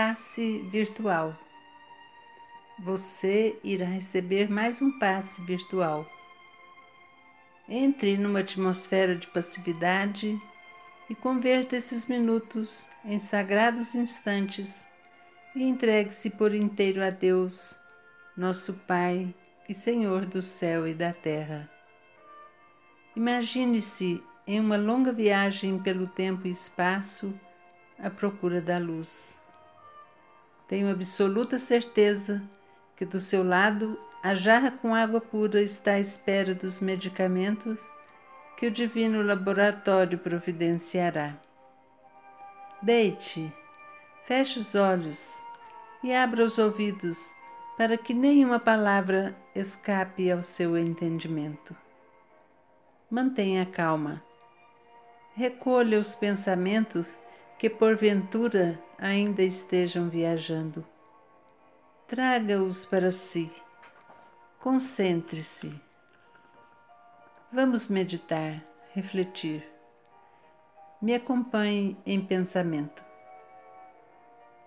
Passe virtual. Você irá receber mais um passe virtual. Entre numa atmosfera de passividade e converta esses minutos em sagrados instantes e entregue-se por inteiro a Deus, nosso Pai e Senhor do céu e da terra. Imagine-se em uma longa viagem pelo tempo e espaço à procura da luz. Tenho absoluta certeza que do seu lado a jarra com água pura está à espera dos medicamentos que o divino laboratório providenciará. Deite, feche os olhos e abra os ouvidos para que nenhuma palavra escape ao seu entendimento. Mantenha calma. Recolha os pensamentos que porventura ainda estejam viajando. Traga-os para si. Concentre-se. Vamos meditar, refletir. Me acompanhe em pensamento.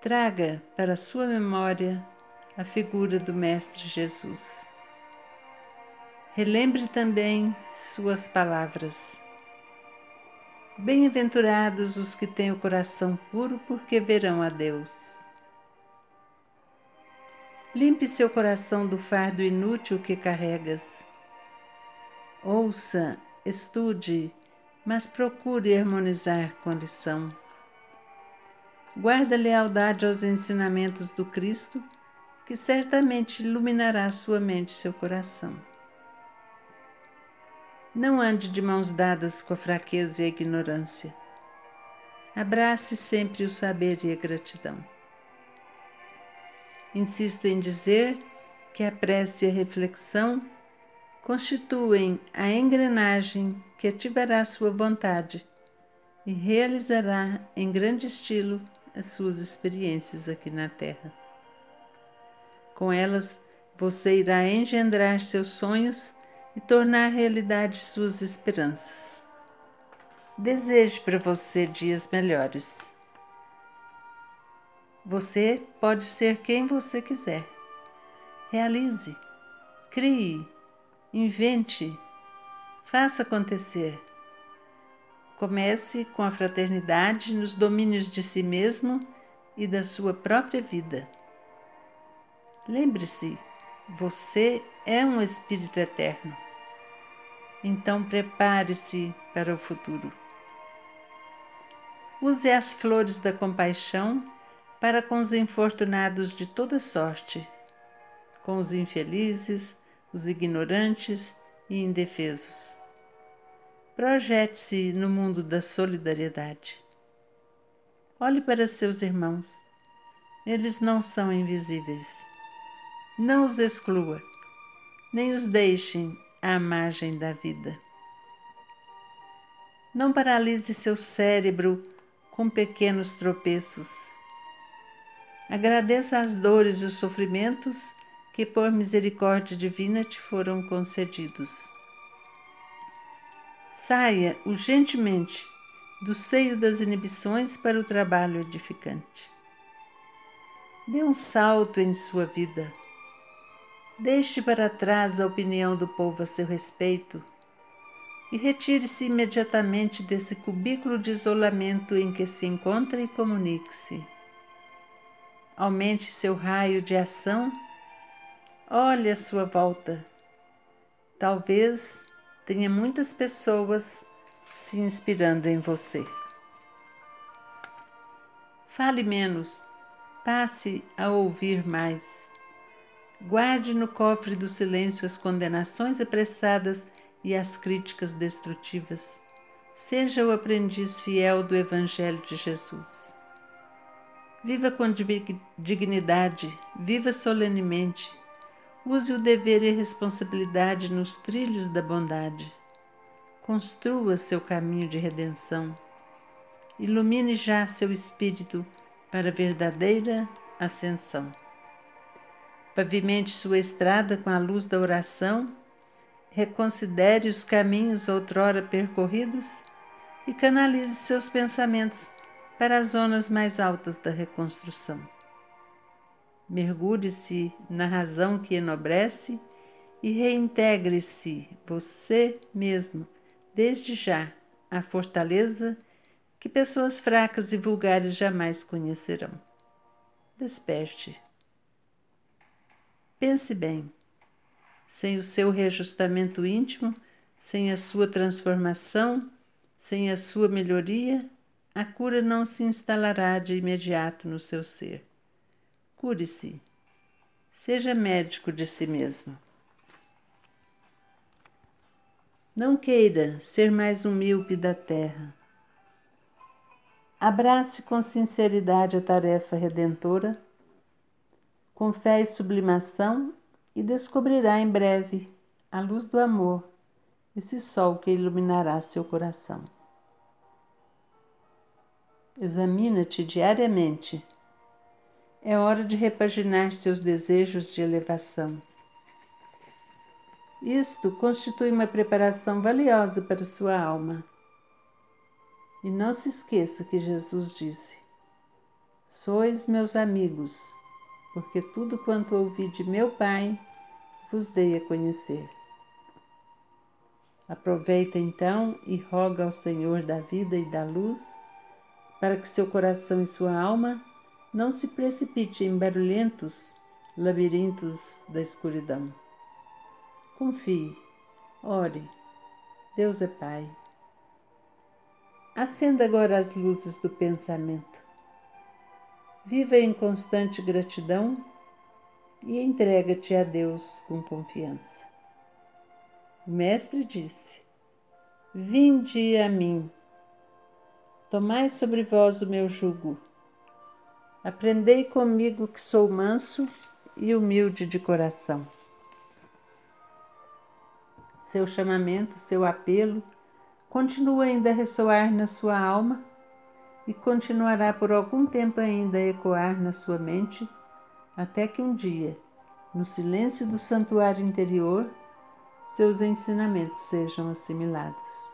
Traga para sua memória a figura do Mestre Jesus. Relembre também suas palavras. Bem-aventurados os que têm o coração puro, porque verão a Deus. Limpe seu coração do fardo inútil que carregas. Ouça, estude, mas procure harmonizar com a lição. Guarda lealdade aos ensinamentos do Cristo, que certamente iluminará sua mente e seu coração. Não ande de mãos dadas com a fraqueza e a ignorância. Abrace sempre o saber e a gratidão. Insisto em dizer que a prece e a reflexão constituem a engrenagem que ativará sua vontade e realizará em grande estilo as suas experiências aqui na Terra. Com elas, você irá engendrar seus sonhos e tornar realidade suas esperanças. Desejo para você dias melhores. Você pode ser quem você quiser. Realize, crie, invente, faça acontecer. Comece com a fraternidade nos domínios de si mesmo e da sua própria vida. Lembre-se você é um espírito eterno. Então prepare-se para o futuro. Use as flores da compaixão para com os infortunados de toda sorte, com os infelizes, os ignorantes e indefesos. Projete-se no mundo da solidariedade. Olhe para seus irmãos. Eles não são invisíveis. Não os exclua, nem os deixem à margem da vida. Não paralise seu cérebro com pequenos tropeços. Agradeça as dores e os sofrimentos que, por misericórdia divina, te foram concedidos. Saia urgentemente do seio das inibições para o trabalho edificante. Dê um salto em sua vida Deixe para trás a opinião do povo a seu respeito e retire-se imediatamente desse cubículo de isolamento em que se encontra e comunique-se. Aumente seu raio de ação, olhe à sua volta. Talvez tenha muitas pessoas se inspirando em você. Fale menos, passe a ouvir mais. Guarde no cofre do silêncio as condenações apressadas e as críticas destrutivas. Seja o aprendiz fiel do Evangelho de Jesus. Viva com dignidade, viva solenemente. Use o dever e responsabilidade nos trilhos da bondade. Construa seu caminho de redenção. Ilumine já seu espírito para a verdadeira ascensão. Pavimente sua estrada com a luz da oração, reconsidere os caminhos outrora percorridos e canalize seus pensamentos para as zonas mais altas da reconstrução. mergulhe-se na razão que enobrece e reintegre-se você mesmo, desde já, à fortaleza que pessoas fracas e vulgares jamais conhecerão. Desperte. Pense bem. Sem o seu reajustamento íntimo, sem a sua transformação, sem a sua melhoria, a cura não se instalará de imediato no seu ser. Cure-se. Seja médico de si mesmo. Não queira ser mais um míope da terra. Abrace com sinceridade a tarefa redentora, com fé e sublimação, e descobrirá em breve a luz do amor, esse sol que iluminará seu coração. Examina-te diariamente. É hora de repaginar seus desejos de elevação. Isto constitui uma preparação valiosa para sua alma. E não se esqueça que Jesus disse: Sois meus amigos, porque tudo quanto ouvi de meu Pai vos dei a conhecer. Aproveita então e roga ao Senhor da vida e da luz, para que seu coração e sua alma não se precipite em barulhentos labirintos da escuridão. Confie, ore. Deus é Pai. Acenda agora as luzes do pensamento. Viva em constante gratidão e entrega-te a Deus com confiança. O Mestre disse: Vinde a mim, tomai sobre vós o meu jugo. Aprendei comigo que sou manso e humilde de coração seu chamamento, seu apelo, continua ainda a ressoar na sua alma e continuará por algum tempo ainda a ecoar na sua mente, até que um dia, no silêncio do santuário interior, seus ensinamentos sejam assimilados.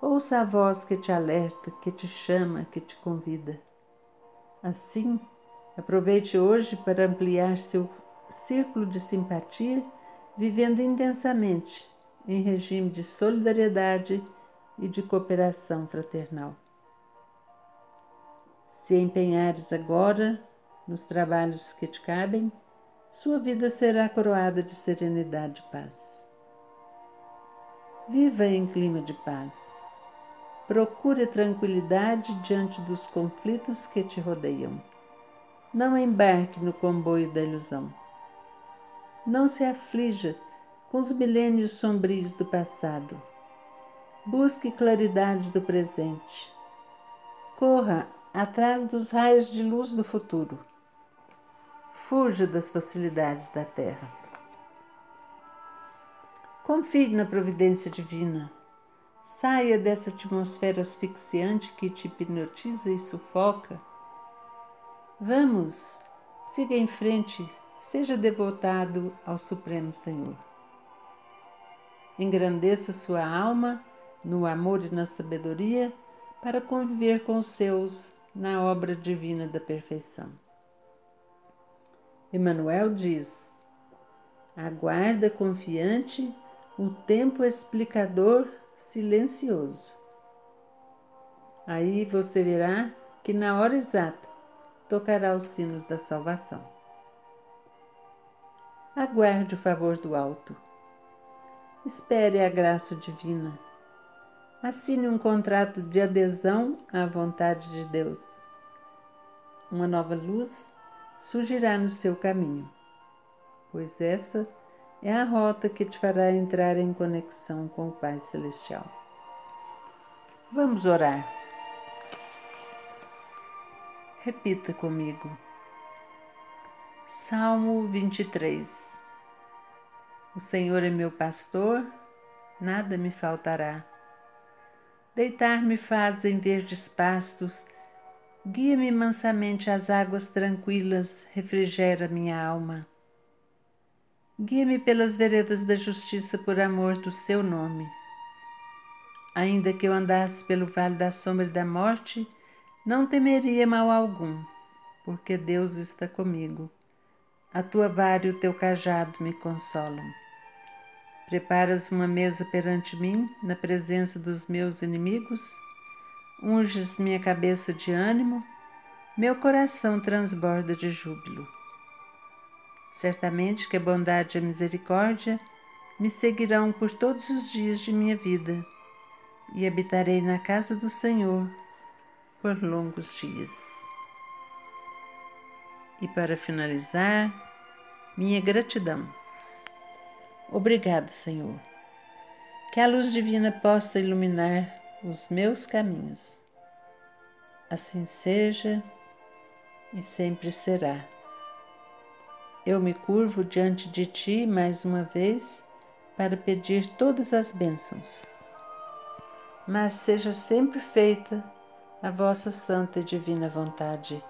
Ouça a voz que te alerta, que te chama, que te convida. Assim, aproveite hoje para ampliar seu círculo de simpatia vivendo intensamente em regime de solidariedade e de cooperação fraternal. Se empenhares agora nos trabalhos que te cabem, sua vida será coroada de serenidade e paz. Viva em clima de paz. Procure tranquilidade diante dos conflitos que te rodeiam. Não embarque no comboio da ilusão não se aflija com os milênios sombrios do passado. Busque claridade do presente. Corra atrás dos raios de luz do futuro. Fuja das facilidades da terra. Confie na providência divina. Saia dessa atmosfera asfixiante que te hipnotiza e sufoca. Vamos, siga em frente seja devotado ao Supremo Senhor. Engrandeça sua alma no amor e na sabedoria para conviver com os seus na obra divina da perfeição. Emmanuel diz: aguarda confiante o tempo explicador silencioso. Aí você verá que na hora exata tocará os sinos da salvação aguarde o favor do alto. Espere a graça divina. Assine um contrato de adesão à vontade de Deus. Uma nova luz surgirá no seu caminho, pois essa é a rota que te fará entrar em conexão com o Pai Celestial. Vamos orar. Repita comigo. Salmo 23 O Senhor é meu pastor, nada me faltará. Deitar-me faz em verdes pastos, guia-me mansamente às águas tranquilas, refrigera minha alma. Guia-me pelas veredas da justiça por amor do seu nome. Ainda que eu andasse pelo vale da sombra da morte, não temeria mal algum porque Deus está comigo. A tua vara e o teu cajado me consolam. Preparas uma mesa perante mim, na presença dos meus inimigos. Unges minha cabeça de ânimo, meu coração transborda de júbilo. Certamente que a bondade e a misericórdia me seguirão por todos os dias de minha vida e habitarei na casa do Senhor por longos dias. E para finalizar, minha gratidão. Obrigado, Senhor. Que a luz divina possa iluminar os meus caminhos. Assim seja e sempre será. Eu me curvo diante de Ti mais uma vez para pedir todas as bênçãos. Mas seja sempre feita a vossa santa e divina vontade